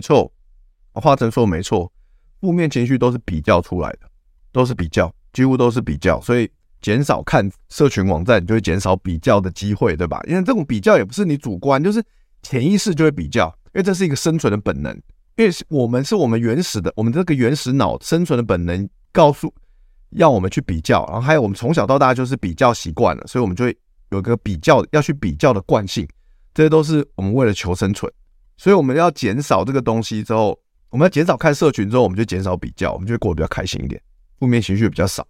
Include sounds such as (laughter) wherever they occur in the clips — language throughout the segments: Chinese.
没错，华晨说没错，负面情绪都是比较出来的，都是比较，几乎都是比较，所以减少看社群网站，你就会减少比较的机会，对吧？因为这种比较也不是你主观，就是潜意识就会比较，因为这是一个生存的本能，因为我们是我们原始的，我们这个原始脑生存的本能告诉要我们去比较，然后还有我们从小到大就是比较习惯了，所以我们就会有个比较要去比较的惯性，这些都是我们为了求生存。所以我们要减少这个东西之后，我们要减少看社群之后，我们就减少比较，我们就会过得比较开心一点，负面情绪比较少。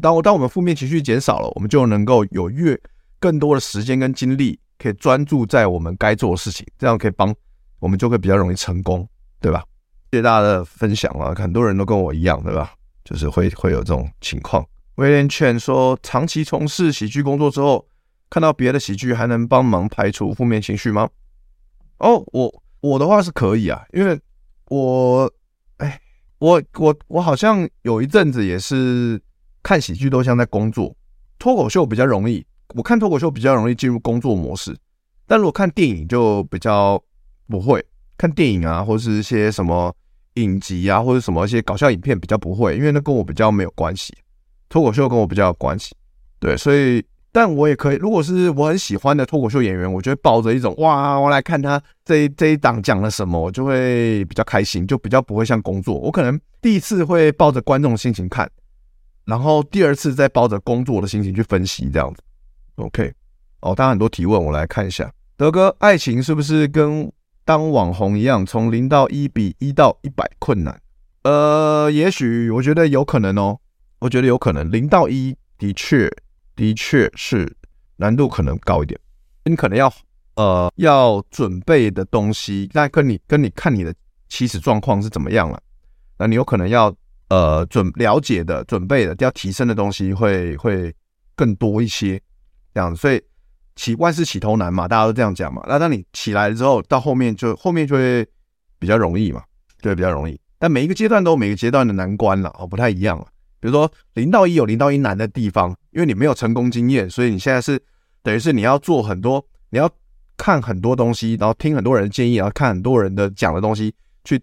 当我当我们负面情绪减少了，我们就能够有越更多的时间跟精力，可以专注在我们该做的事情，这样可以帮我们就会比较容易成功，对吧？谢谢大家的分享啊，很多人都跟我一样，对吧？就是会会有这种情况。威廉劝说，长期从事喜剧工作之后，看到别的喜剧还能帮忙排除负面情绪吗？哦，我我的话是可以啊，因为我，哎，我我我好像有一阵子也是看喜剧都像在工作，脱口秀比较容易，我看脱口秀比较容易进入工作模式，但如果看电影就比较不会，看电影啊，或是一些什么影集啊，或者什么一些搞笑影片比较不会，因为那跟我比较没有关系，脱口秀跟我比较有关系，对，所以。但我也可以，如果是我很喜欢的脱口秀演员，我就会抱着一种哇，我来看他这一这一档讲了什么，我就会比较开心，就比较不会像工作。我可能第一次会抱着观众的心情看，然后第二次再抱着工作的心情去分析这样子。OK，哦，大家很多提问，我来看一下。德哥，爱情是不是跟当网红一样，从零到一比一到一百困难？呃，也许我觉得有可能哦，我觉得有可能，零到一的确。的确是难度可能高一点，你可能要呃要准备的东西，那跟你跟你看你的起始状况是怎么样了，那你有可能要呃准了解的准备的要提升的东西会会更多一些，这样子，所以起万事起头难嘛，大家都这样讲嘛。那当你起来之后，到后面就后面就会比较容易嘛，对，比较容易。但每一个阶段都有每个阶段的难关了，哦，不太一样了。比如说零到一有零到一难的地方，因为你没有成功经验，所以你现在是等于是你要做很多，你要看很多东西，然后听很多人建议，然后看很多人的讲的东西，去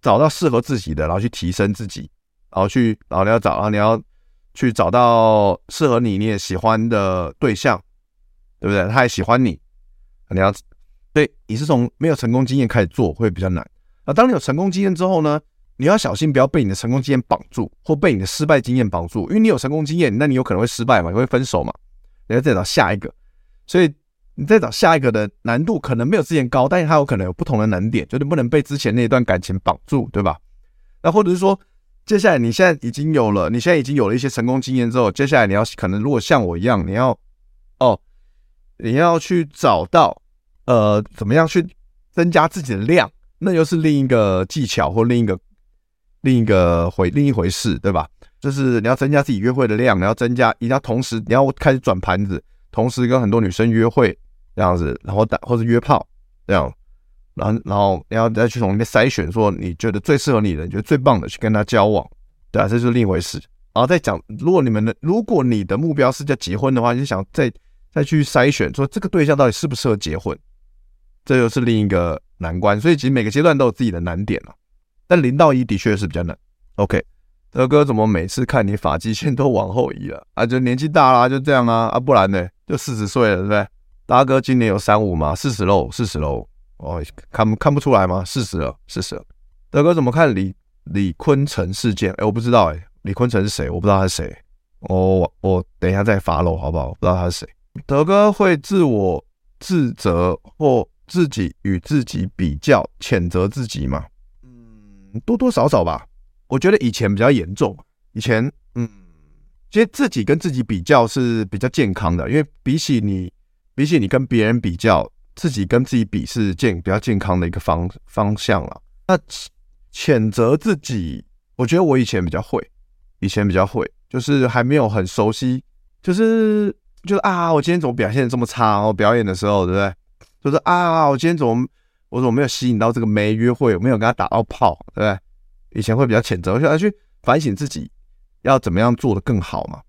找到适合自己的，然后去提升自己，然后去，然后你要找，然后你要去找到适合你你也喜欢的对象，对不对？他也喜欢你，你要对，你是从没有成功经验开始做会比较难。那当你有成功经验之后呢？你要小心，不要被你的成功经验绑住，或被你的失败经验绑住。因为你有成功经验，那你有可能会失败嘛，你会分手嘛。你要再找下一个，所以你再找下一个的难度可能没有之前高，但是它有可能有不同的难点，就是不能被之前那一段感情绑住，对吧？那或者是说，接下来你现在已经有了，你现在已经有了一些成功经验之后，接下来你要可能如果像我一样，你要哦，你要去找到呃，怎么样去增加自己的量，那又是另一个技巧或另一个。另一个回另一回事，对吧？就是你要增加自己约会的量，你要增加，你要同时你要开始转盘子，同时跟很多女生约会这样子，然后打或者约炮这样，然后然后你要再去从里面筛选，说你觉得最适合你的，你觉得最棒的去跟他交往，对啊，这就是另一回事。然后再讲，如果你们的如果你的目标是叫结婚的话，你就想再再去筛选，说这个对象到底适不适合结婚，这又是另一个难关。所以其实每个阶段都有自己的难点了。但零到一的确是比较难。OK，德哥怎么每次看你发际线都往后移了啊？就年纪大了，就这样啊？啊，不然呢？就四十岁了，对不对？大哥今年有三五吗？四十喽，四十喽。哦，看看不出来吗？四十了，四十了。德哥怎么看李李坤城事件？哎，我不知道哎，李坤城是谁？我不知道他是谁。我我等一下再 follow 好不好？我不知道他是谁。德哥会自我自责或自己与自己比较，谴责自己吗？多多少少吧。我觉得以前比较严重。以前，嗯，其实自己跟自己比较是比较健康的，因为比起你，比起你跟别人比较，自己跟自己比是健比较健康的一个方方向了。那谴责自己，我觉得我以前比较会，以前比较会，就是还没有很熟悉，就是就是啊，我今天怎么表现的这么差？我表演的时候，对不对？就是啊，我今天怎么我怎么没有吸引到这个没约会，我没有跟他打到炮，对不对？以前会比较谴责，我现在去反省自己要怎么样做得更好嘛。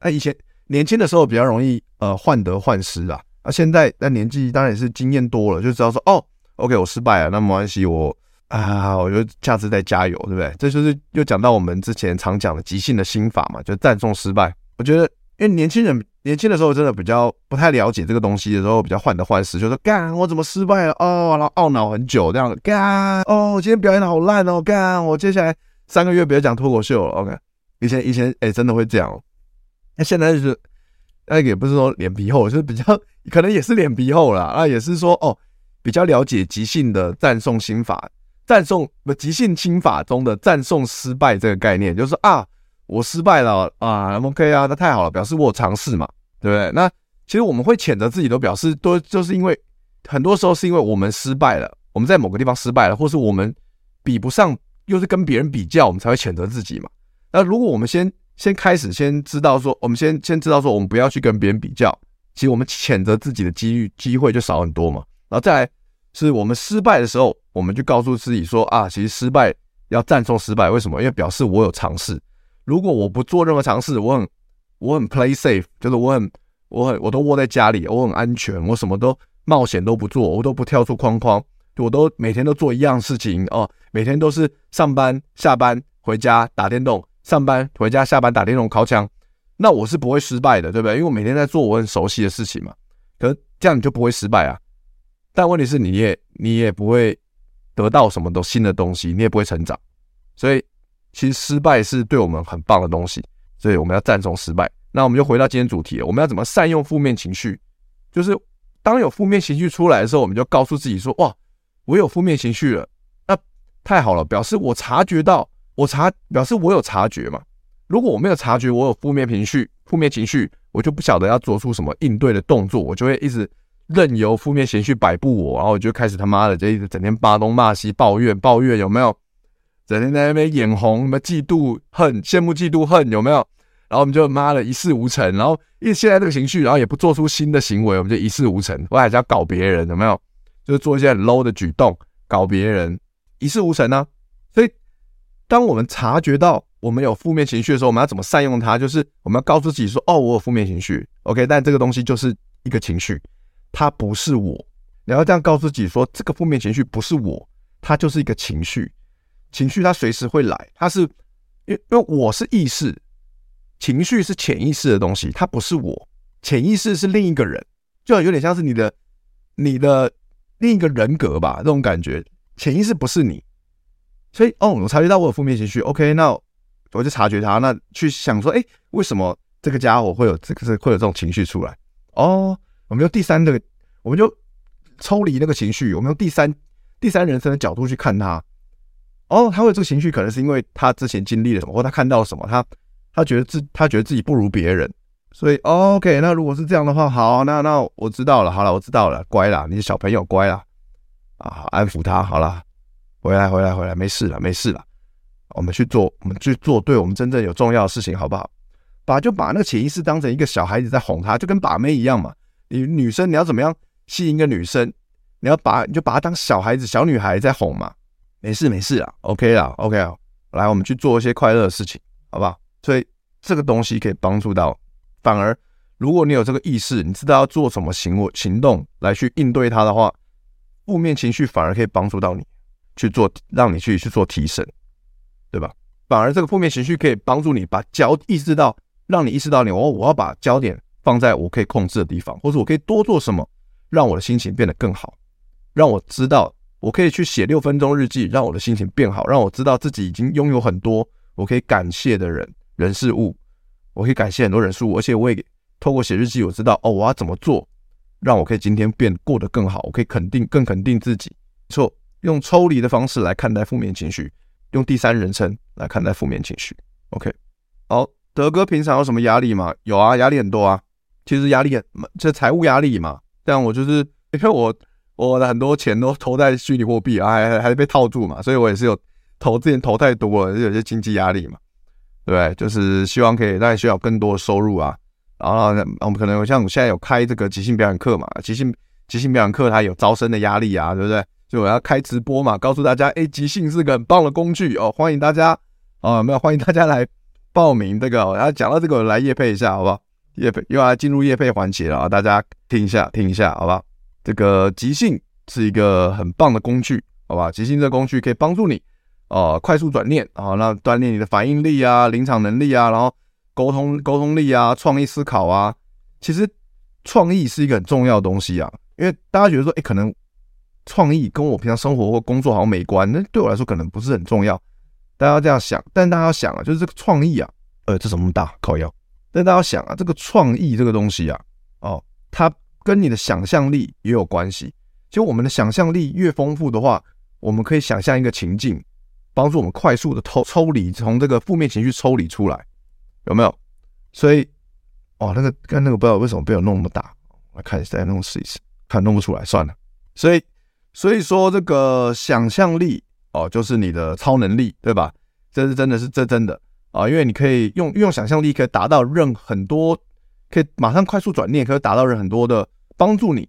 那以前年轻的时候比较容易呃患得患失啊，那现在那年纪当然也是经验多了，就知道说哦，OK 我失败了，那没关系，我啊，我就下次再加油，对不对？这就是又讲到我们之前常讲的即兴的心法嘛，就赞颂失败。我觉得因为年轻人年轻的时候真的比较不太了解这个东西的时候，比较患得患失，就说干我怎么失败了哦，然后懊恼很久这样子干哦，我今天表演的好烂哦，干我接下来三个月不要讲脱口秀了，OK。以前以前哎、真的会这样。那现在就是那也不是说脸皮厚，就是比较可能也是脸皮厚啦。啊，也是说哦，比较了解即兴的赞颂心法，赞颂不即兴心法中的赞颂失败这个概念，就是啊，我失败了啊，OK 啊，那太好了，表示我尝试嘛，对不对？那其实我们会谴责自己，都表示都就是因为很多时候是因为我们失败了，我们在某个地方失败了，或是我们比不上，又是跟别人比较，我们才会谴责自己嘛。那如果我们先先开始，先知道说，我们先先知道说，我们不要去跟别人比较，其实我们谴责自己的机遇机会就少很多嘛。然后再来是我们失败的时候，我们就告诉自己说啊，其实失败要赞颂失败，为什么？因为表示我有尝试。如果我不做任何尝试，我很我很 play safe，就是我很我很我都窝在家里，我很安全，我什么都冒险都不做，我都不跳出框框，我都每天都做一样事情哦，每天都是上班下班回家打电动。上班回家，下班打电动、靠枪，那我是不会失败的，对不对？因为我每天在做我很熟悉的事情嘛。可是这样你就不会失败啊。但问题是，你也你也不会得到什么都新的东西，你也不会成长。所以，其实失败是对我们很棒的东西。所以我们要赞颂失败。那我们就回到今天主题，我们要怎么善用负面情绪？就是当有负面情绪出来的时候，我们就告诉自己说：“哇，我有负面情绪了，那太好了，表示我察觉到。”我察表示我有察觉嘛？如果我没有察觉，我有负面情绪，负面情绪，我就不晓得要做出什么应对的动作，我就会一直任由负面情绪摆布我，然后我就开始他妈的就一直整天骂东骂西，抱怨抱怨有没有？整天在那边眼红，什么嫉妒恨、羡慕嫉妒恨有没有？然后我们就妈的一事无成，然后因为现在这个情绪，然后也不做出新的行为，我们就一事无成。我还是要搞别人有没有？就是做一些很 low 的举动，搞别人一事无成呢、啊？所以。当我们察觉到我们有负面情绪的时候，我们要怎么善用它？就是我们要告诉自己说：“哦，我有负面情绪，OK。”但这个东西就是一个情绪，它不是我。你要这样告诉自己说：“这个负面情绪不是我，它就是一个情绪。情绪它随时会来，它是因因为我是意识，情绪是潜意识的东西，它不是我。潜意识是另一个人，就有点像是你的你的另一个人格吧，这种感觉。潜意识不是你。”所以，哦，我察觉到我有负面情绪，OK，那我就察觉它，那去想说，哎，为什么这个家伙会有这个是会有这种情绪出来？哦，我们用第三的，我们就抽离那个情绪，我们用第三第三人称的角度去看他。哦，他会有这个情绪，可能是因为他之前经历了什么，或他看到什么，他他觉得自他觉得自己不如别人，所以，OK，那如果是这样的话，好，那那我知道了，好了，我知道了，乖啦，你是小朋友乖啦，啊，安抚他，好了。回来，回来，回来，没事了，没事了。我们去做，我们去做对我们真正有重要的事情，好不好？把就把那个潜意识当成一个小孩子在哄他，就跟把妹一样嘛。你女生你要怎么样吸引一个女生？你要把你就把她当小孩子、小女孩在哄嘛。没事，没事啦，OK 啦，OK 啊。来，我们去做一些快乐的事情，好不好？所以这个东西可以帮助到。反而，如果你有这个意识，你知道要做什么行为行动来去应对它的话，负面情绪反而可以帮助到你。去做，让你去去做提升，对吧？反而这个负面情绪可以帮助你把焦意识到，让你意识到你我我要把焦点放在我可以控制的地方，或者我可以多做什么，让我的心情变得更好。让我知道我可以去写六分钟日记，让我的心情变好，让我知道自己已经拥有很多我可以感谢的人、人事物，我可以感谢很多人事物，而且我也透过写日记，我知道哦，我要怎么做，让我可以今天变过得更好，我可以肯定更肯定自己。错，用抽离的方式来看待负面情绪，用第三人称来看待负面情绪。OK，好，德哥平常有什么压力吗？有啊，压力很多啊。其实压力很，这财务压力嘛。但我就是因为我我的很多钱都投在虚拟货币啊，还还被套住嘛，所以我也是有投之前投太多了，有些经济压力嘛，对？就是希望可以大家需要更多的收入啊。然后呢我们可能像我现在有开这个即兴表演课嘛，即兴即兴表演课它有招生的压力啊，对不对？所以我要开直播嘛，告诉大家，哎，即兴是个很棒的工具哦，欢迎大家啊，没有欢迎大家来报名这个。然后讲到这个我，来业配一下，好不好？业配又要进入业配环节了啊！大家听一下，听一下，好吧？这个即兴是一个很棒的工具，好吧？即兴这个工具可以帮助你哦、呃，快速转念啊，那锻炼你的反应力啊、临场能力啊，然后沟通沟通力啊、创意思考啊。其实创意是一个很重要的东西啊，因为大家觉得说，哎，可能创意跟我平常生活或工作好像没关，那对我来说可能不是很重要。大家要这样想，但大家要想啊，就是这个创意啊，呃，这怎么大？靠腰。但大家想啊，这个创意这个东西啊，哦，它跟你的想象力也有关系。其实我们的想象力越丰富的话，我们可以想象一个情境，帮助我们快速的抽抽离，从这个负面情绪抽离出来，有没有？所以，哦，那个刚那个不知道为什么被我弄那么大，我来看一下，再弄试一试，看弄不出来，算了。所以，所以说这个想象力哦，就是你的超能力，对吧？这是真的是这真的。啊，因为你可以用用想象力，可以达到任很多，可以马上快速转念，可以达到任很多的帮助你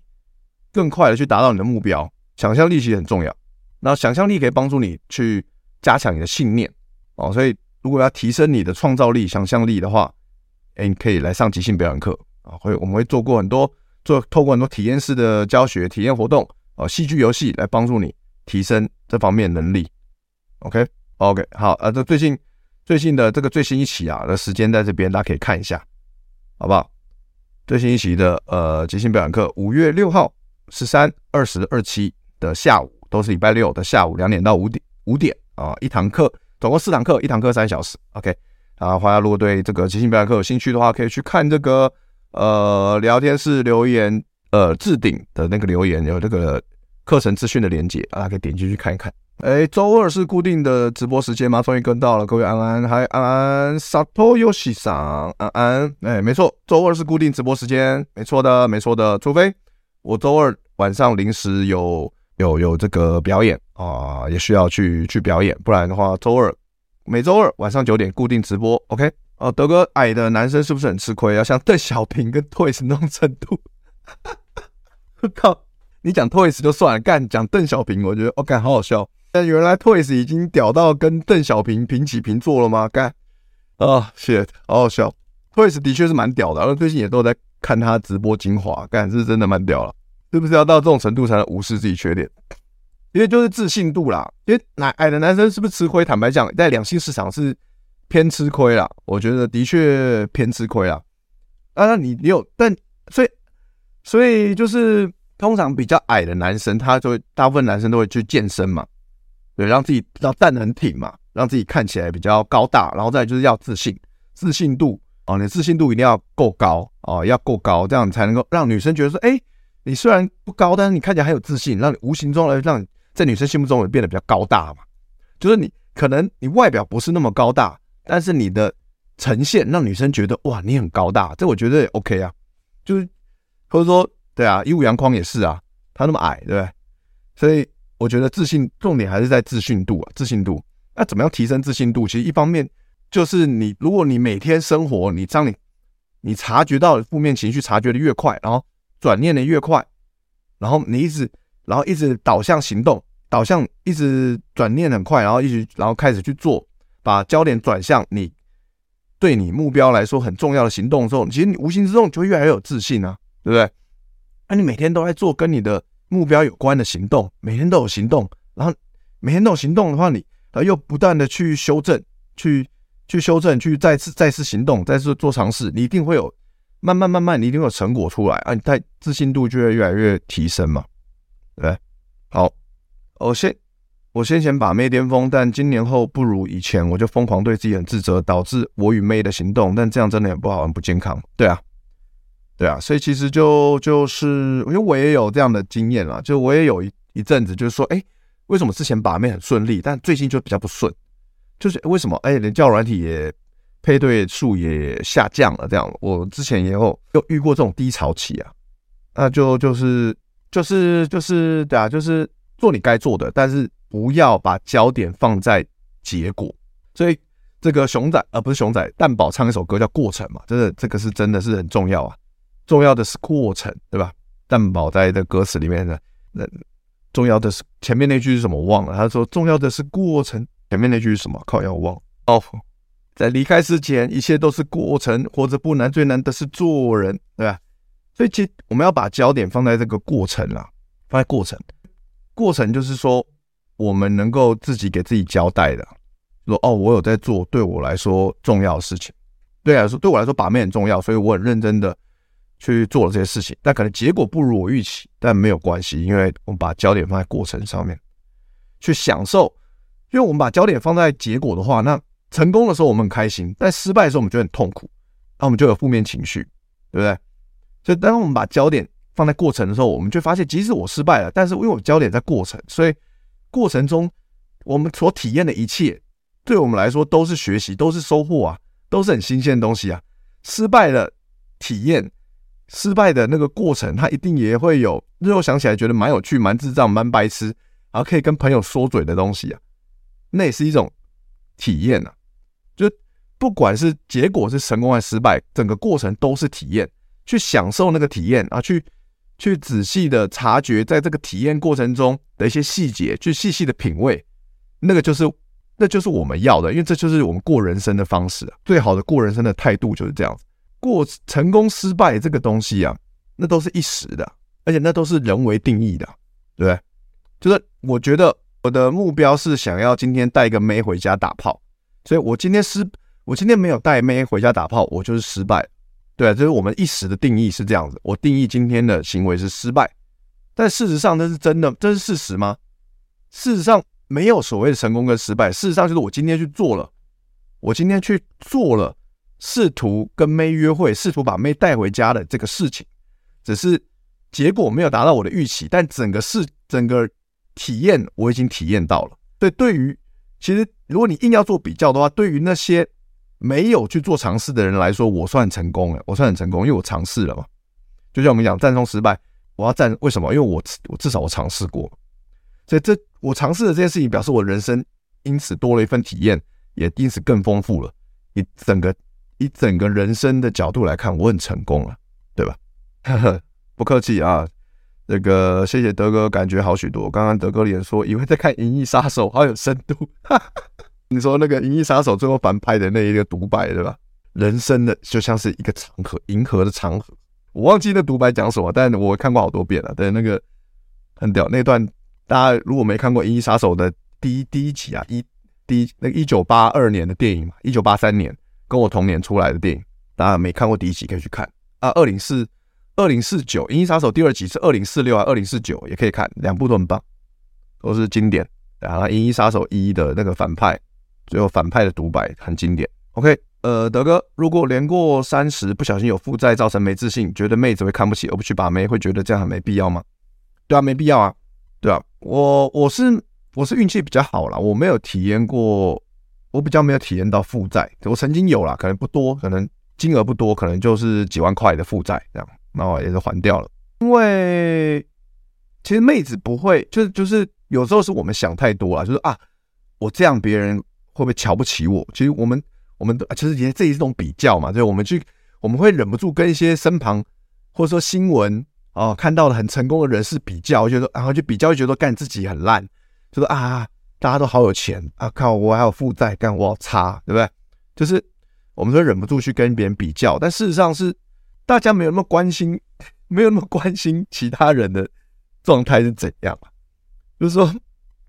更快的去达到你的目标。想象力其实很重要，那想象力可以帮助你去加强你的信念哦。所以如果要提升你的创造力、想象力的话，哎，你可以来上即兴表演课啊。会我们会做过很多做透过很多体验式的教学、体验活动啊、戏剧游戏来帮助你提升这方面能力。OK OK 好啊，这最近。最近的这个最新一期啊的时间在这边，大家可以看一下，好不好？最新一期的呃即兴表演课，五月六号、十三、二十、二期的下午，都是礼拜六的下午两点到五点五点啊，一堂课，总共四堂课，一堂课三小时。OK，啊，大家如果对这个即兴表演课有兴趣的话，可以去看这个呃聊天室留言呃置顶的那个留言，有这个课程资讯的连接，大家可以点进去看一看。哎，周二是固定的直播时间吗？终于跟到了，各位安安，嗨安安，Satoyoshi 桑，安安，哎，没错，周二是固定直播时间，没错的，没错的，除非我周二晚上临时有有有这个表演啊，也需要去去表演，不然的话，周二每周二晚上九点固定直播，OK？哦，德哥矮的男生是不是很吃亏？要像邓小平跟 Toys 那种程度？(laughs) 靠，你讲 Toys 就算了，干讲邓小平，我觉得哦干、好好笑。但原来 Toys 已经屌到跟邓小平平起平坐了吗？干啊，shit，好好笑。Toys 的确是蛮屌的，然后最近也都在看他直播精华，干是真的蛮屌了。是不是要到这种程度才能无视自己缺点？因为就是自信度啦。因为矮矮的男生是不是吃亏？坦白讲，在两性市场是偏吃亏啦。我觉得的确偏吃亏啦。啊，那你你有，但所以所以就是通常比较矮的男生，他就会大部分男生都会去健身嘛。对，让自己要站得很挺嘛，让自己看起来比较高大，然后再就是要自信，自信度啊，你的自信度一定要够高啊，要够高，这样才能够让女生觉得说，哎，你虽然不高，但是你看起来很有自信，让你无形中来让你在女生心目中也变得比较高大嘛。就是你可能你外表不是那么高大，但是你的呈现让女生觉得哇，你很高大，这我觉得也 OK 啊。就是或者说，对啊，一五阳光也是啊，他那么矮，对不对？所以。我觉得自信重点还是在自信度啊，自信度。那怎么样提升自信度？其实一方面就是你，如果你每天生活，你当你你察觉到负面情绪察觉的越快，然后转念的越快，然后你一直，然后一直导向行动，导向一直转念很快，然后一直然后开始去做，把焦点转向你对你目标来说很重要的行动的时候，其实你无形之中就越来越有自信啊，对不对？那你每天都在做跟你的。目标有关的行动，每天都有行动，然后每天都有行动的话，你呃又不断的去修正，去去修正，去再次再次行动，再次做尝试，你一定会有慢慢慢慢，你一定会有成果出来啊！你太自信度就会越来越提升嘛，对不对好，我先我先前把妹巅峰，但今年后不如以前，我就疯狂对自己很自责，导致我与妹的行动，但这样真的很不好，很不健康。对啊，对啊，所以其实就就是因为我也有这样的经验啦，就我也有一一阵子就是说，哎，为什么之前把妹很顺利，但最近就比较不顺？就是为什么？哎，连交友软体也配对数也下降了，这样。我之前也有又遇过这种低潮期啊，那就就是就是就是对啊，就是做你该做的，但是不要把焦点放在结果。所以这个熊仔啊，不是熊仔，蛋堡唱一首歌叫《过程》嘛，真的这个是真的是很重要啊，重要的是过程，对吧？蛋堡在的歌词里面的那重要的是前面那句是什么我忘了，他说重要的是过程。前面那句是什么？靠，要忘哦。在离开之前，一切都是过程，活着不难，最难的是做人，对吧？所以，其我们要把焦点放在这个过程啊，放在过程。过程就是说，我们能够自己给自己交代的，说哦，我有在做对我来说重要的事情。对啊说，对我来说，把妹很重要，所以我很认真的去做了这些事情。但可能结果不如我预期，但没有关系，因为我们把焦点放在过程上面，去享受。因为我们把焦点放在结果的话，那成功的时候我们很开心，但失败的时候我们就很痛苦，那我们就有负面情绪，对不对？所以当我们把焦点放在过程的时候，我们就发现，即使我失败了，但是因为我焦点在过程，所以过程中我们所体验的一切，对我们来说都是学习，都是收获啊，都是很新鲜的东西啊。失败的体验，失败的那个过程，它一定也会有日后想起来觉得蛮有趣、蛮智障、蛮白痴，然后可以跟朋友说嘴的东西啊。那也是一种体验呐，就不管是结果是成功还是失败，整个过程都是体验，去享受那个体验啊，去去仔细的察觉在这个体验过程中的一些细节，去细细的品味，那个就是那就是我们要的，因为这就是我们过人生的方式，最好的过人生的态度就是这样子。过成功失败这个东西啊，那都是一时的，而且那都是人为定义的，对不对？就是我觉得。我的目标是想要今天带一个妹回家打炮，所以我今天失，我今天没有带妹回家打炮，我就是失败。对啊，就是我们一时的定义是这样子，我定义今天的行为是失败，但事实上这是真的，这是事实吗？事实上没有所谓的成功跟失败，事实上就是我今天去做了，我今天去做了，试图跟妹约会，试图把妹带回家的这个事情，只是结果没有达到我的预期，但整个事，整个。体验我已经体验到了，对，对于其实如果你硬要做比较的话，对于那些没有去做尝试的人来说，我算成功了，我算很成功，因为我尝试了嘛。就像我们讲战中失败，我要战，为什么？因为我我至少我尝试过，所以这我尝试的这件事情表示我人生因此多了一份体验，也因此更丰富了。你整个以整个人生的角度来看，我很成功了，对吧？呵呵，不客气啊。这个谢谢德哥，感觉好许多。刚刚德哥脸说，以为在看《银翼杀手》，好有深度。(laughs) 你说那个《银翼杀手》最后反派的那一个独白，对吧？人生的就像是一个长河，银河的长河。我忘记那独白讲什么，但我看过好多遍了。对，那个很屌那段，大家如果没看过《银翼杀手》的第一第一集啊，一第一那个一九八二年的电影嘛，一九八三年跟我同年出来的电影，大家没看过第一集可以去看啊。二零四。二零四九《银翼杀手》第二集是二零四六啊，二零四九也可以看，两部都很棒，都是经典。然后《银翼杀手一》的那个反派，最后反派的独白很经典。OK，呃，德哥，如果年过三十不小心有负债，造成没自信，觉得妹子会看不起而不去把妹，会觉得这样很没必要吗？对啊，没必要啊。对啊，我我是我是运气比较好啦，我没有体验过，我比较没有体验到负债。我曾经有啦，可能不多，可能金额不多，可能就是几万块的负债这样。然后也是还掉了，因为其实妹子不会，就是就是有时候是我们想太多了，就是啊，我这样别人会不会瞧不起我？其实我们我们其实也这也是一种比较嘛，就是我们去我们会忍不住跟一些身旁或者说新闻啊看到的很成功的人士比较，觉得然后就比较觉得干自己很烂，就说啊大家都好有钱啊，靠我还有负债，干我好差，对不对？就是我们会忍不住去跟别人比较，但事实上是。大家没有那么关心，(laughs) 没有那么关心其他人的状态是怎样啊？就是说，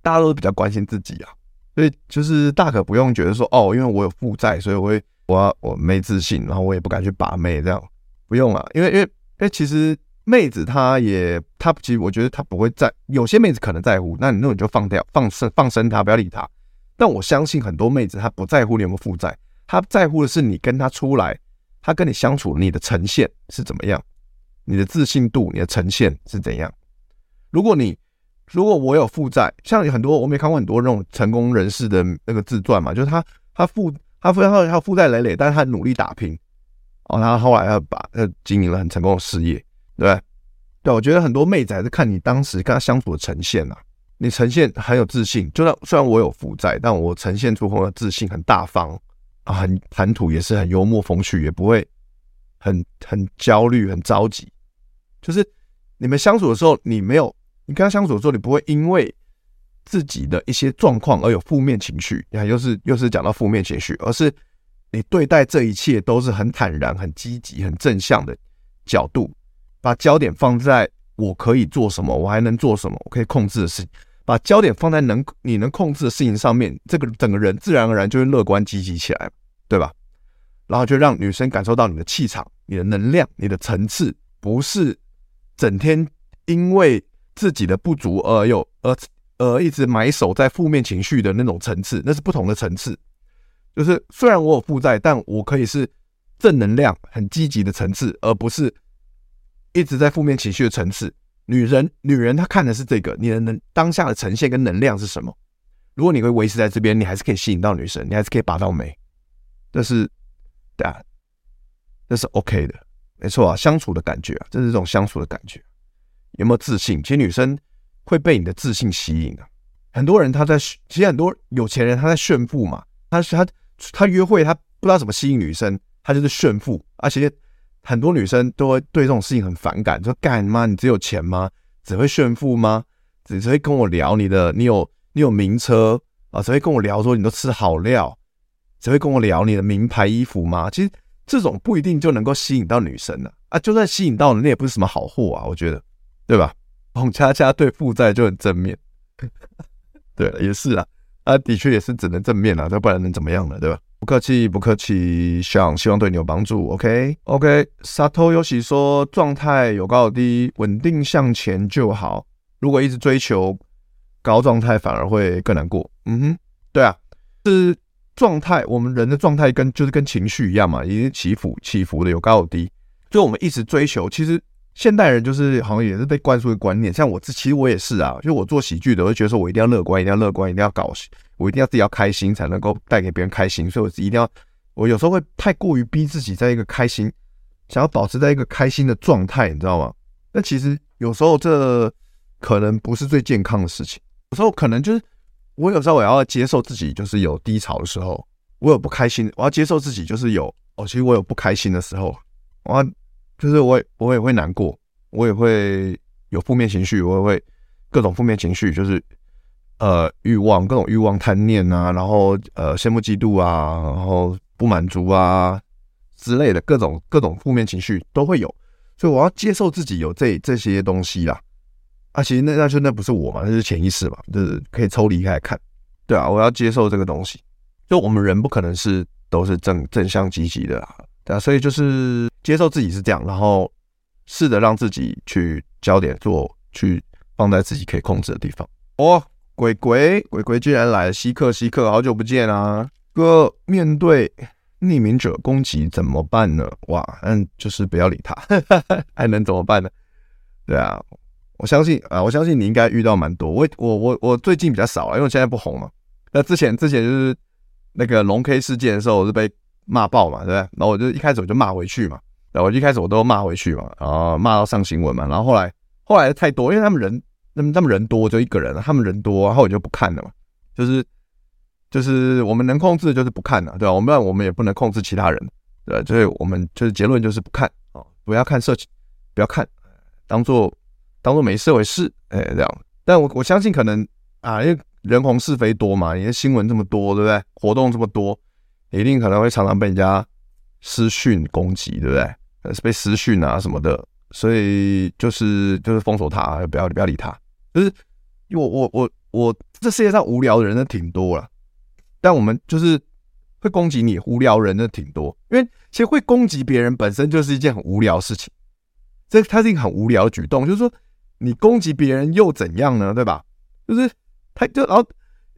大家都是比较关心自己啊，所以就是大可不用觉得说，哦，因为我有负债，所以我会我要我没自信，然后我也不敢去把妹这样，不用啊，因为因为因为其实妹子她也，她其实我觉得她不会在，有些妹子可能在乎，那你那种就放掉，放生放生她，不要理她。但我相信很多妹子她不在乎你有没有负债，她在乎的是你跟她出来，她跟你相处，你的呈现是怎么样，你的自信度，你的呈现是怎样。如果你如果我有负债，像很多我没看过很多那种成功人士的那个自传嘛，就是他他负他负他他负债累累，但是他努力打拼。哦，然后来要把呃经营了很成功的事业，对？对，我觉得很多妹子还是看你当时跟她相处的呈现呐、啊。你呈现很有自信，就算虽然我有负债，但我呈现出很有自信，很大方啊，很谈吐也是很幽默风趣，也不会很很焦虑、很着急。就是你们相处的时候，你没有你跟他相处的时候，你不会因为自己的一些状况而有负面情绪。你看，又是又是讲到负面情绪，而是。你对待这一切都是很坦然、很积极、很正向的角度，把焦点放在我可以做什么，我还能做什么，我可以控制的事情，把焦点放在能你能控制的事情上面，这个整个人自然而然就会乐观积极起来，对吧？然后就让女生感受到你的气场、你的能量、你的层次，不是整天因为自己的不足而有而而一直埋首在负面情绪的那种层次，那是不同的层次。就是虽然我有负债，但我可以是正能量、很积极的层次，而不是一直在负面情绪的层次。女人，女人她看的是这个，你的能当下的呈现跟能量是什么？如果你会维持在这边，你还是可以吸引到女生，你还是可以拔到眉。这是对啊，这是 OK 的，没错啊，相处的感觉啊，这是这种相处的感觉。有没有自信？其实女生会被你的自信吸引啊。很多人他在，其实很多有钱人他在炫富嘛，他是他。他约会，他不知道怎么吸引女生，他就是炫富。而且很多女生都会对这种事情很反感，说：“干嘛？你只有钱吗？只会炫富吗？只只会跟我聊你的，你有你有名车啊？只会跟我聊说你都吃好料，只会跟我聊你的名牌衣服吗？”其实这种不一定就能够吸引到女生了啊！就算吸引到了，那也不是什么好货啊，我觉得，对吧？彭恰恰对负债就很正面，(laughs) 对了，也是啊。啊，的确也是只能正面了，这不然能怎么样呢？对吧？不客气，不客气，想希望对你有帮助。OK，OK。Sato Yoshi 说，状态有高有低，稳定向前就好。如果一直追求高状态，反而会更难过。嗯哼，对啊，是状态。我们人的状态跟就是跟情绪一样嘛，也是起伏起伏的，有高有低。就我们一直追求，其实。现代人就是好像也是被灌输一个观念，像我自其实我也是啊，就我做喜剧的，我就觉得说我一定要乐观，一定要乐观，一定要搞，我一定要自己要开心才能够带给别人开心，所以我一定要，我有时候会太过于逼自己在一个开心，想要保持在一个开心的状态，你知道吗？那其实有时候这可能不是最健康的事情，有时候可能就是我有时候我要接受自己就是有低潮的时候，我有不开心，我要接受自己就是有哦，其实我有不开心的时候，我。就是我也我也会难过，我也会有负面情绪，我也会各种负面情绪，就是呃欲望，各种欲望贪念啊，然后呃羡慕嫉妒啊，然后不满足啊之类的各种各种负面情绪都会有，所以我要接受自己有这这些东西啦。啊，其实那那就那不是我嘛，那是潜意识嘛，就是可以抽离开来看，对啊，我要接受这个东西，就我们人不可能是都是正正向积极的啦。对啊，所以就是接受自己是这样，然后试着让自己去焦点做，去放在自己可以控制的地方。哦，鬼鬼鬼鬼居然来了，稀客稀客，好久不见啊！哥，面对匿名者攻击怎么办呢？哇，嗯，就是不要理他，(laughs) 还能怎么办呢？对啊，我相信啊，我相信你应该遇到蛮多。我我我我最近比较少啊，因为我现在不红嘛。那之前之前就是那个龙 K 事件的时候，我是被。骂爆嘛，对不对？然后我就一开始我就骂回去嘛，然后我一开始我都骂回去嘛，然后骂到上新闻嘛，然后后来后来太多，因为他们人那么他们人多，就一个人，他们人多，然后我就不看了嘛，就是就是我们能控制的就是不看了，对吧？我们我们也不能控制其他人，对，所以我们就是结论就是不看啊，不要看社群，不要看，当做当做没事为事，哎，这样。但我我相信可能啊，因为人红是非多嘛，你的新闻这么多，对不对？活动这么多。一定可能会常常被人家私讯攻击，对不对？是被私讯啊什么的，所以就是就是封锁他，不要不要理他。就是我我我我这世界上无聊的人呢挺多了，但我们就是会攻击你无聊人的挺多，因为其实会攻击别人本身就是一件很无聊的事情。这它是一个很无聊的举动，就是说你攻击别人又怎样呢？对吧？就是他就然后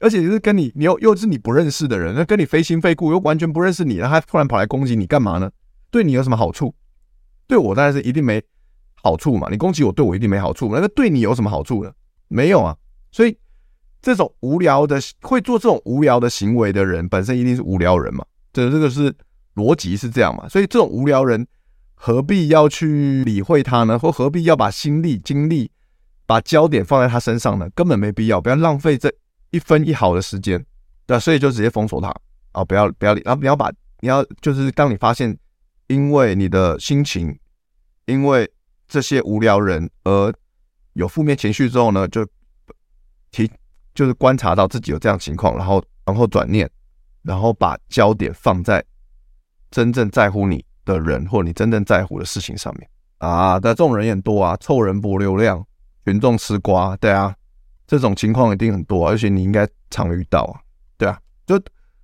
而且就是跟你你又又是你不认识的人，那跟你非亲非故又完全不认识你，然后他突然跑来攻击你干嘛呢？对你有什么好处？对我当然是一定没好处嘛。你攻击我，对我一定没好处。那个对你有什么好处呢？没有啊。所以这种无聊的会做这种无聊的行为的人，本身一定是无聊人嘛。这这个是逻辑是这样嘛。所以这种无聊人。何必要去理会他呢？或何必要把心力、精力、把焦点放在他身上呢？根本没必要，不要浪费这一分一毫的时间，对，所以就直接封锁他啊！不要不要理，然后你要把你要就是当你发现，因为你的心情，因为这些无聊人而有负面情绪之后呢，就提就是观察到自己有这样情况，然后然后转念，然后把焦点放在真正在乎你的人，或你真正在乎的事情上面啊，但这种人也很多啊，凑人博流量，群众吃瓜，对啊，这种情况一定很多，而且你应该常遇到啊，对啊，就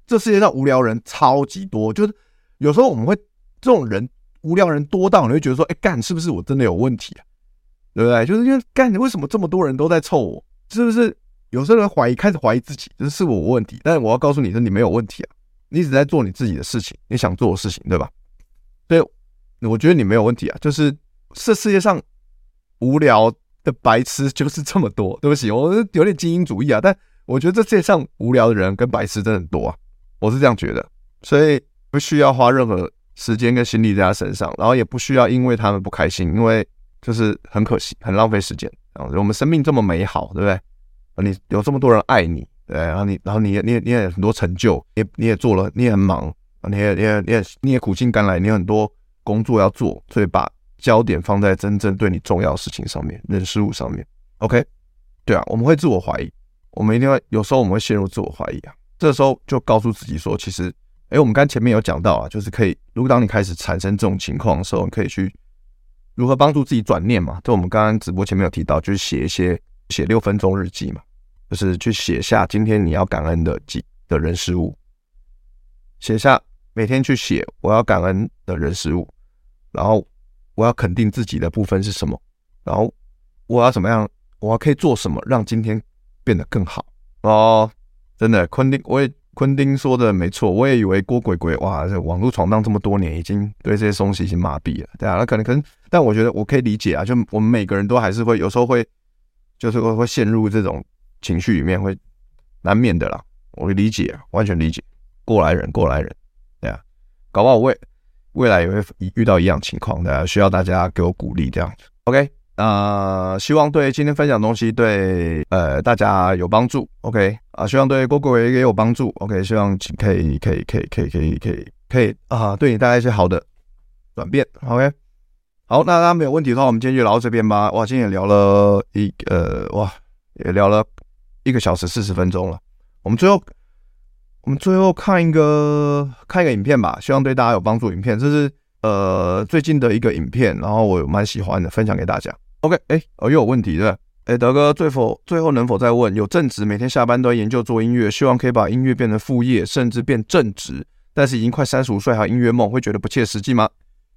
这世界上无聊人超级多，就是有时候我们会这种人无聊人多到你会觉得说，哎干，是不是我真的有问题啊？对不对？就是因为干，为什么这么多人都在凑我？是不是有时候人怀疑，开始怀疑自己，就是我问题？但是我要告诉你，说你没有问题啊，你一直在做你自己的事情，你想做的事情，对吧？所以，我觉得你没有问题啊。就是这世界上无聊的白痴就是这么多。对不起，我有点精英主义啊。但我觉得这世界上无聊的人跟白痴真的很多啊。我是这样觉得，所以不需要花任何时间跟心力在他身上，然后也不需要因为他们不开心，因为就是很可惜，很浪费时间。然后我们生命这么美好，对不对？你有这么多人爱你，对，然后你，然后你也，你也，你也很多成就，你也，你也做了，你也很忙。你也你也你也你也苦尽甘来，你有很多工作要做，所以把焦点放在真正对你重要的事情上面，人事物上面。OK，对啊，我们会自我怀疑，我们一定会有时候我们会陷入自我怀疑啊。这时候就告诉自己说，其实，哎，我们刚前面有讲到啊，就是可以，如果当你开始产生这种情况的时候，你可以去如何帮助自己转念嘛？就我们刚刚直播前面有提到，就是写一些写六分钟日记嘛，就是去写下今天你要感恩的几的人事物，写下。每天去写我要感恩的人事物，然后我要肯定自己的部分是什么，然后我要怎么样，我要可以做什么让今天变得更好哦。真的，昆丁，我也昆丁说的没错，我也以为郭鬼鬼哇，这网络闯荡这么多年，已经对这些东西已经麻痹了，对啊，那可能可能，但我觉得我可以理解啊，就我们每个人都还是会有时候会，就是会会陷入这种情绪里面，会难免的啦，我理解，完全理解，过来人，过来人。对啊搞不好未未来也会遇到一样情况的，需要大家给我鼓励这样子。OK，呃，希望对今天分享的东西对呃大家有帮助。OK，啊，希望对郭郭伟也有帮助。OK，希望可以可以可以可以可以可以可以啊，对你带来一些好的转变。OK，好，那大家没有问题的话，我们今天就聊到这边吧。哇，今天也聊了一呃哇，也聊了一个小时四十分钟了。我们最后。我们最后看一个看一个影片吧，希望对大家有帮助。影片这是呃最近的一个影片，然后我蛮喜欢的，分享给大家。OK，哎，哦又有问题对吧？哎，德哥最否最后能否再问？有正职，每天下班都要研究做音乐，希望可以把音乐变成副业，甚至变正职。但是已经快三十五岁，还有音乐梦，会觉得不切实际吗？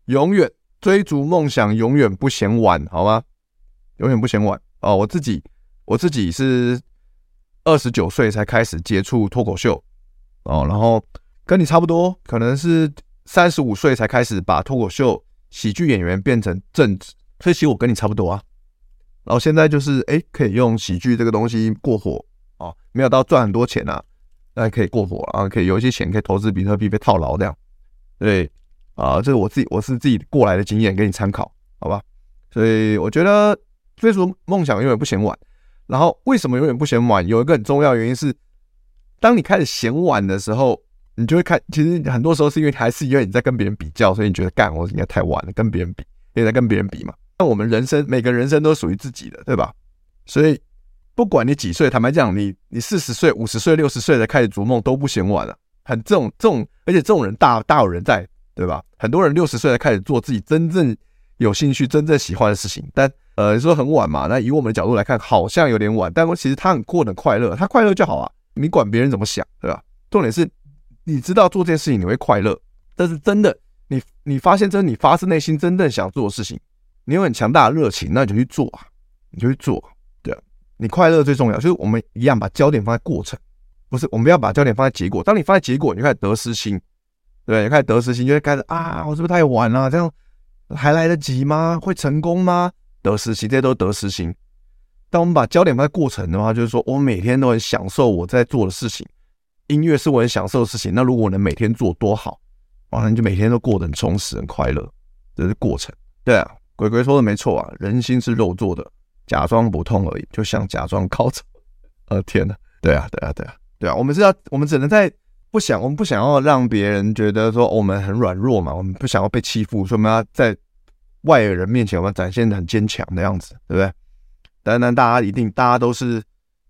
永远追逐梦想，永远不嫌晚，好吗？永远不嫌晚哦。我自己我自己是二十九岁才开始接触脱口秀。哦，然后跟你差不多，可能是三十五岁才开始把脱口秀喜剧演员变成正职，所以其实我跟你差不多啊。然后现在就是哎，可以用喜剧这个东西过火啊，没有到赚很多钱啊，那可以过火啊，可以有一些钱可以投资比特币被套牢这样。对啊，这是我自己我是自己过来的经验，给你参考，好吧？所以我觉得追逐梦想永远不嫌晚。然后为什么永远不嫌晚？有一个很重要原因是。当你开始嫌晚的时候，你就会看，其实很多时候是因为还是因为你在跟别人比较，所以你觉得干我应该太晚了，跟别人比，也在跟别人比嘛。那我们人生每个人生都属于自己的，对吧？所以不管你几岁，坦白讲，你你四十岁、五十岁、六十岁才开始逐梦都不嫌晚了。很这种这种，而且这种人大大有人在，对吧？很多人六十岁才开始做自己真正有兴趣、真正喜欢的事情，但呃，你说很晚嘛？那以我们的角度来看，好像有点晚，但其实他很过得快乐，他快乐就好啊。你管别人怎么想，对吧？重点是，你知道做这件事情你会快乐，但是真的，你你发现这是你发自内心真正想做的事情，你有很强大的热情，那你就去做啊，你就去做。对啊，你快乐最重要，就是我们一样把焦点放在过程，不是我们不要把焦点放在结果。当你放在结果，你就开始得失心，对，你开始得失心，就会开始啊，我是不是太晚了？这样还来得及吗？会成功吗？得失心，这些都是得失心。当我们把焦点放在过程的话，就是说我每天都很享受我在做的事情。音乐是我很享受的事情，那如果我能每天做多好，完了你就每天都过得很充实、很快乐，这是过程。对啊，鬼鬼说的没错啊，人心是肉做的，假装不痛而已，就像假装高潮。呃，天哪，(laughs) 对啊，对啊，对啊，对啊，我们是要，我们只能在不想，我们不想要让别人觉得说我们很软弱嘛，我们不想要被欺负，所以我们要在外人面前我们展现的很坚强的样子，对不对？当然，大家一定，大家都是。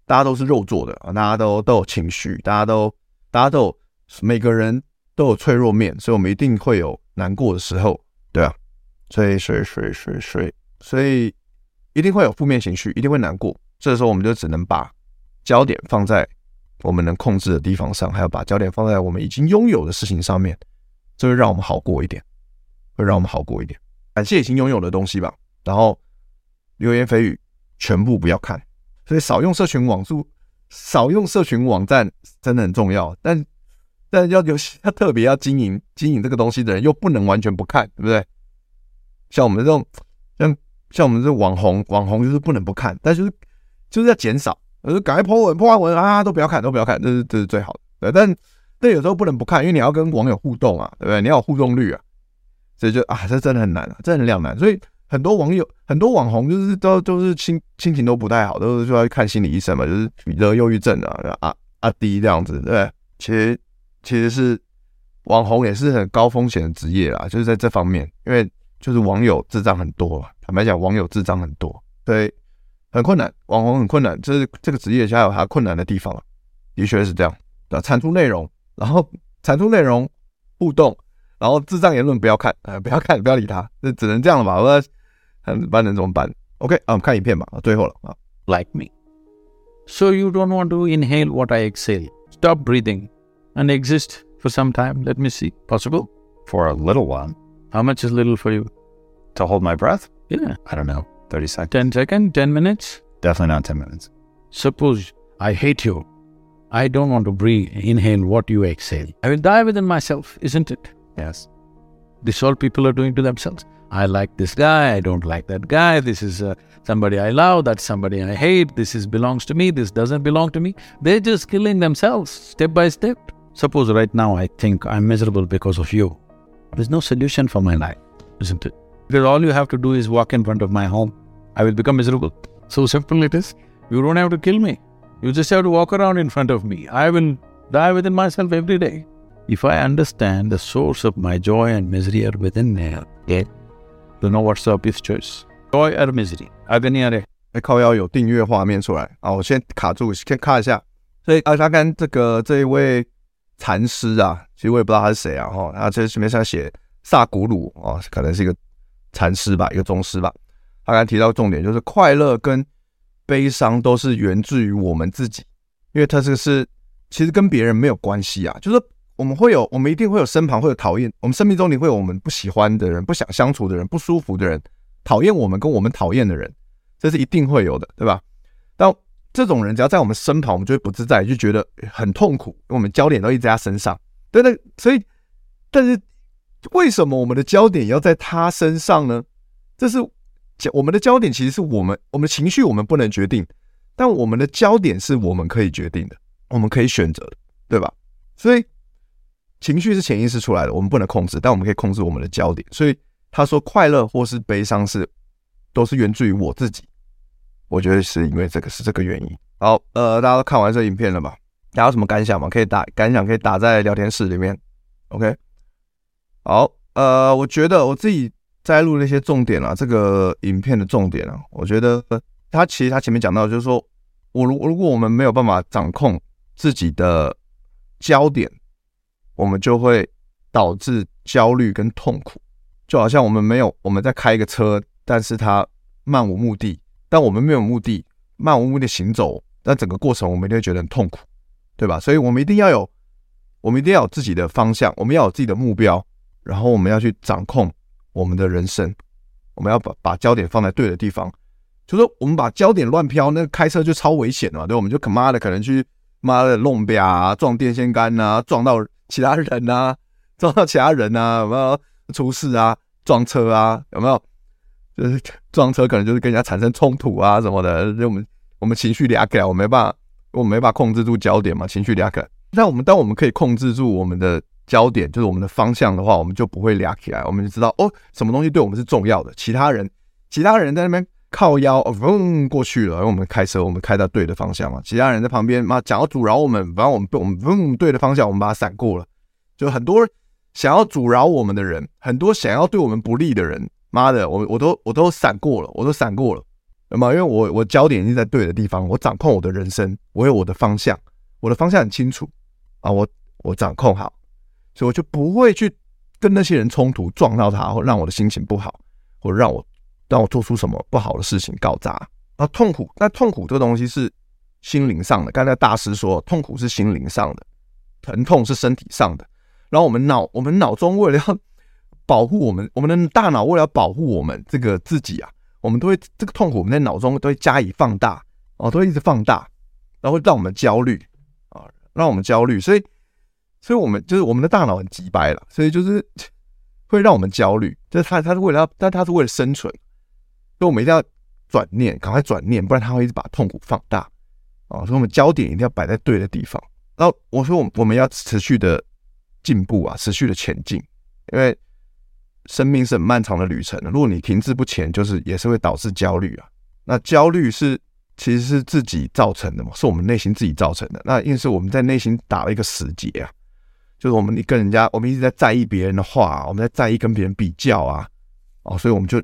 大家都是肉做的啊，大家都都有情绪，大家都大家都有每个人都有脆弱面，所以我们一定会有难过的时候，对啊，所以所以所以所以所以所以一定会有负面情绪，一定会难过。这时候我们就只能把焦点放在我们能控制的地方上，还要把焦点放在我们已经拥有的事情上面，这会让我们好过一点，会让我们好过一点。感谢已经拥有的东西吧，然后流言蜚语全部不要看。所以少用社群网速，少用社群网站真的很重要。但但要有要特别要经营经营这个东西的人，又不能完全不看，对不对？像我们这种像像我们这种网红网红就是不能不看，但就是就是要减少，就是赶快破文破完文啊都不要看都不要看，这是这是最好的。对，但但有时候不能不看，因为你要跟网友互动啊，对不对？你要有互动率啊，所以就啊这真的很难啊，真的很两难，所以。很多网友、很多网红就是都都是心心情都不太好，都是说要看心理医生嘛，就是得忧郁症啊，啊啊低这样子，对，其实其实是网红也是很高风险的职业啦，就是在这方面，因为就是网友智障很多，坦白讲，网友智障很多，所以很困难，网红很困难，这是这个职业下有它困难的地方，的确是这样，对，产出内容，然后产出内容互动，然后智障言论不要看，呃，不要看，不要理他，那只能这样了吧，我。看班能怎么办？OK，啊，我们看影片吧。最后了啊。Like me. So you don't want to inhale what I exhale. Stop breathing and exist for some time. Let me see. Possible? For a little while. How much is little for you? To hold my breath? Yeah. I don't know. 30 seconds. 10 seconds? 10 minutes? Definitely not 10 minutes. Suppose I hate you. I don't want to breathe, inhale what you exhale. I will die within myself, isn't it? Yes. This all people are doing to themselves. I like this guy, I don't like that guy, this is uh, somebody I love, that's somebody I hate, this is belongs to me, this doesn't belong to me. They're just killing themselves step by step. Suppose right now I think I'm miserable because of you. There's no solution for my life, isn't it? Because all you have to do is walk in front of my home. I will become miserable. So simple it is. You don't have to kill me. You just have to walk around in front of me. I will die within myself every day. If I understand the source of my joy and misery are within there, yeah, To know what's the best choice, joy or misery? 阿根尼亚的，哎，靠腰有订阅画面出来啊！我先卡住，先看一下。所以阿阿甘这个这一位禅师啊， 其实我也不知道他是谁啊，哈，他这前面上写萨古鲁啊，可能是一个禅师吧，一个宗师吧。他刚才提到重点就是快乐跟悲伤都是源自于我们自己，因为他这个是其实跟别人没有关系啊，就是。我们会有，我们一定会有身旁会有讨厌，我们生命中你会有我们不喜欢的人，不想相处的人，不舒服的人，讨厌我们跟我们讨厌的人，这是一定会有的，对吧？但这种人只要在我们身旁，我们就会不自在，就觉得很痛苦，因为我们焦点都一直在他身上，对对，所以，但是为什么我们的焦点要在他身上呢？这是我们的焦点，其实是我们，我们的情绪我们不能决定，但我们的焦点是我们可以决定的，我们可以选择的，对吧？所以。情绪是潜意识出来的，我们不能控制，但我们可以控制我们的焦点。所以他说，快乐或是悲伤是都是源自于我自己。我觉得是因为这个是这个原因。好，呃，大家都看完这影片了吧？大家有什么感想吗？可以打感想，可以打在聊天室里面。OK。好，呃，我觉得我自己摘录那些重点啊，这个影片的重点啊，我觉得他其实他前面讲到，就是说我如如果我们没有办法掌控自己的焦点。我们就会导致焦虑跟痛苦，就好像我们没有我们在开一个车，但是它漫无目的，但我们没有目的，漫无目的行走，那整个过程我们一定会觉得很痛苦，对吧？所以，我们一定要有，我们一定要有自己的方向，我们要有自己的目标，然后我们要去掌控我们的人生，我们要把把焦点放在对的地方。就说我们把焦点乱飘，那开车就超危险的嘛，对，我们就可妈的可能去妈的弄表啊，撞电线杆啊，撞到其他人啊，撞到其他人啊，有没有出事啊？撞车啊，有没有？就是 (laughs) 撞车可能就是跟人家产生冲突啊什么的，就我们我们情绪压起来，我没办法，我没法控制住焦点嘛，情绪压起来。那我们当我们可以控制住我们的焦点，就是我们的方向的话，我们就不会俩起来，我们就知道哦，什么东西对我们是重要的。其他人，其他人在那边。靠腰，嗡过去了。因为我们开车，我们开到对的方向嘛。其他人在旁边，妈想要阻挠我们，反正我们被我们嗡对的方向，我们把它闪过了。就很多想要阻挠我们的人，很多想要对我们不利的人，妈的，我我都我都闪过了，我都闪过了，那么？因为我我焦点已经在对的地方，我掌控我的人生，我有我的方向，我的方向很清楚啊，我我掌控好，所以我就不会去跟那些人冲突，撞到他，或让我的心情不好，或者让我。让我做出什么不好的事情搞砸啊！痛苦，那痛苦这个东西是心灵上的。刚才大师说，痛苦是心灵上的，疼痛是身体上的。然后我们脑，我们脑中为了要保护我们，我们的大脑为了要保护我们这个自己啊，我们都会这个痛苦，我们在脑中都会加以放大哦，都会一直放大，然后让我们焦虑啊，让我们焦虑。所以，所以我们就是我们的大脑很急掰了，所以就是 (tsk) 会让我们焦虑。就是他，他是为了要，但他是为了生存。所以我们一定要转念，赶快转念，不然他会一直把痛苦放大啊！所以我们焦点一定要摆在对的地方。然后我说，我我们要持续的进步啊，持续的前进，因为生命是很漫长的旅程的。如果你停滞不前，就是也是会导致焦虑啊。那焦虑是其实是自己造成的嘛，是我们内心自己造成的。那因为是我们在内心打了一个死结啊，就是我们你跟人家，我们一直在在意别人的话，我们在在意跟别人比较啊，哦，所以我们就。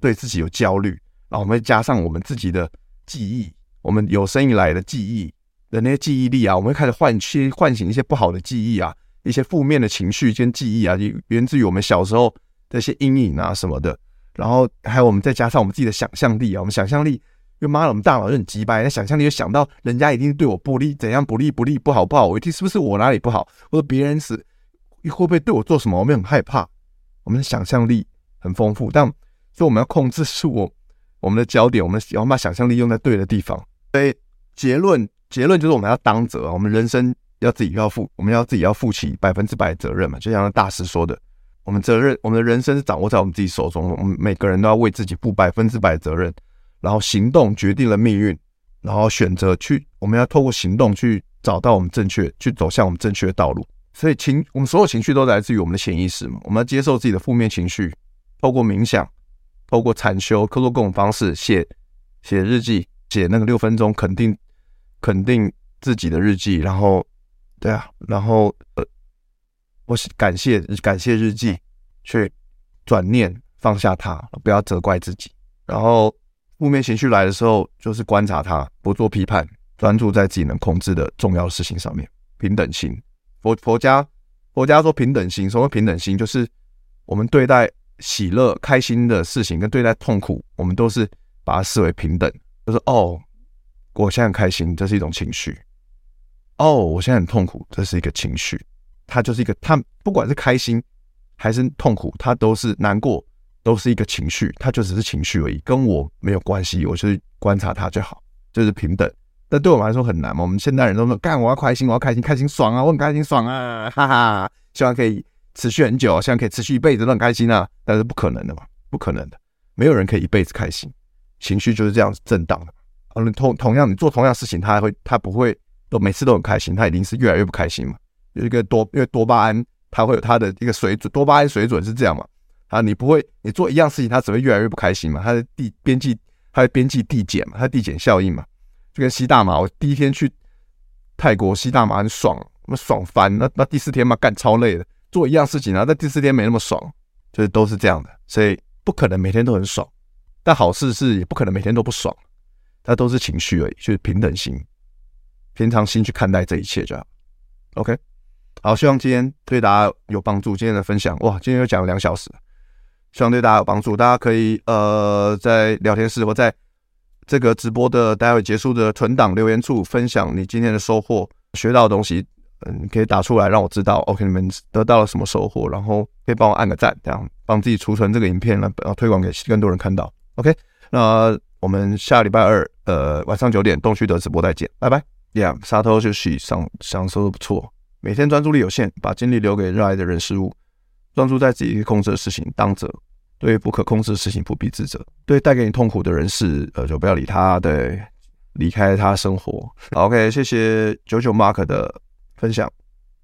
对自己有焦虑，然后我们加上我们自己的记忆，我们有生以来的记忆的那些记忆力啊，我们会开始唤起、唤醒一些不好的记忆啊，一些负面的情绪跟记忆啊，源自于我们小时候的一些阴影啊什么的。然后还有我们再加上我们自己的想象力啊，我们想象力，因为妈的，我们大脑就很鸡掰，那想象力就想到人家一定对我不利，怎样不利不利，不好不好，我一定是不是我哪里不好，或者别人是会不会对我做什么，我们很害怕。我们的想象力很丰富，但。所以我们要控制住我我们的焦点，我们要把想象力用在对的地方。所以结论结论就是我们要当责，我们人生要自己要负，我们要自己要负起百分之百的责任嘛。就像大师说的，我们责任，我们的人生是掌握在我们自己手中，我们每个人都要为自己负百分之百的责任。然后行动决定了命运，然后选择去，我们要透过行动去找到我们正确，去走向我们正确的道路。所以情，我们所有情绪都来自于我们的潜意识嘛。我们要接受自己的负面情绪，透过冥想。透过禅修、透过各种方式写写日记，写那个六分钟肯定肯定自己的日记，然后对啊，然后呃，我感谢感谢日记，去转念放下它，不要责怪自己。然后负面情绪来的时候，就是观察它，不做批判，专注在自己能控制的重要事情上面。平等心，佛佛家佛家说平等心，什么平等心？就是我们对待。喜乐、开心的事情跟对待痛苦，我们都是把它视为平等。就是哦，我现在很开心，这是一种情绪；哦，我现在很痛苦，这是一个情绪。它就是一个，它不管是开心还是痛苦，它都是难过，都是一个情绪，它就只是情绪而已，跟我没有关系。我就是观察它就好，就是平等。但对我们来说很难嘛。我们现代人都说干，我要开心，我要开心，开心爽啊，我很开心爽啊，哈哈，希望可以。持续很久，现在可以持续一辈子都很开心啊，但是不可能的嘛，不可能的，没有人可以一辈子开心，情绪就是这样子震荡的。啊，同同样你做同样事情，他还会他不会都每次都很开心，他一定是越来越不开心嘛。有一个多，因为多巴胺它会有它的一个水准，多巴胺水准是这样嘛。啊，你不会你做一样事情，它只会越来越不开心嘛。它的递边际，它的边际递减嘛，它递减效应嘛。就跟吸大麻，我第一天去泰国吸大麻很爽，那爽翻，那那第四天嘛干超累的。做一样事情，然后在第四天没那么爽，就是都是这样的，所以不可能每天都很爽。但好事是也不可能每天都不爽，它都是情绪而已，就是平等心、平常心去看待这一切就好。OK，好，希望今天对大家有帮助。今天的分享，哇，今天又讲了两小时，希望对大家有帮助。大家可以呃在聊天室或在这个直播的待会结束的存档留言处分享你今天的收获、学到的东西。嗯，可以打出来让我知道，OK，你们得到了什么收获，然后可以帮我按个赞，这样帮自己储存这个影片，然后推广给更多人看到。OK，那我们下礼拜二，呃，晚上九点东区的直播再见，拜拜。Yeah，沙头休息，享享受的不错。每天专注力有限，把精力留给热爱的人事物，专注在自己可以控制的事情，当责。对不可控制的事情不必自责，对带给你痛苦的人事，呃，就不要理他，对，离开他生活。OK，谢谢九九 Mark 的分享，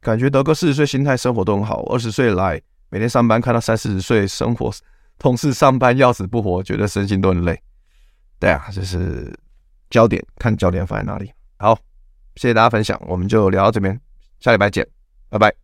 感觉德哥四十岁心态生活都很好，二十岁来每天上班看到三四十岁生活同事上班要死不活，觉得身心都很累。对啊，就是焦点，看焦点放在哪里。好，谢谢大家分享，我们就聊到这边，下礼拜见，拜拜。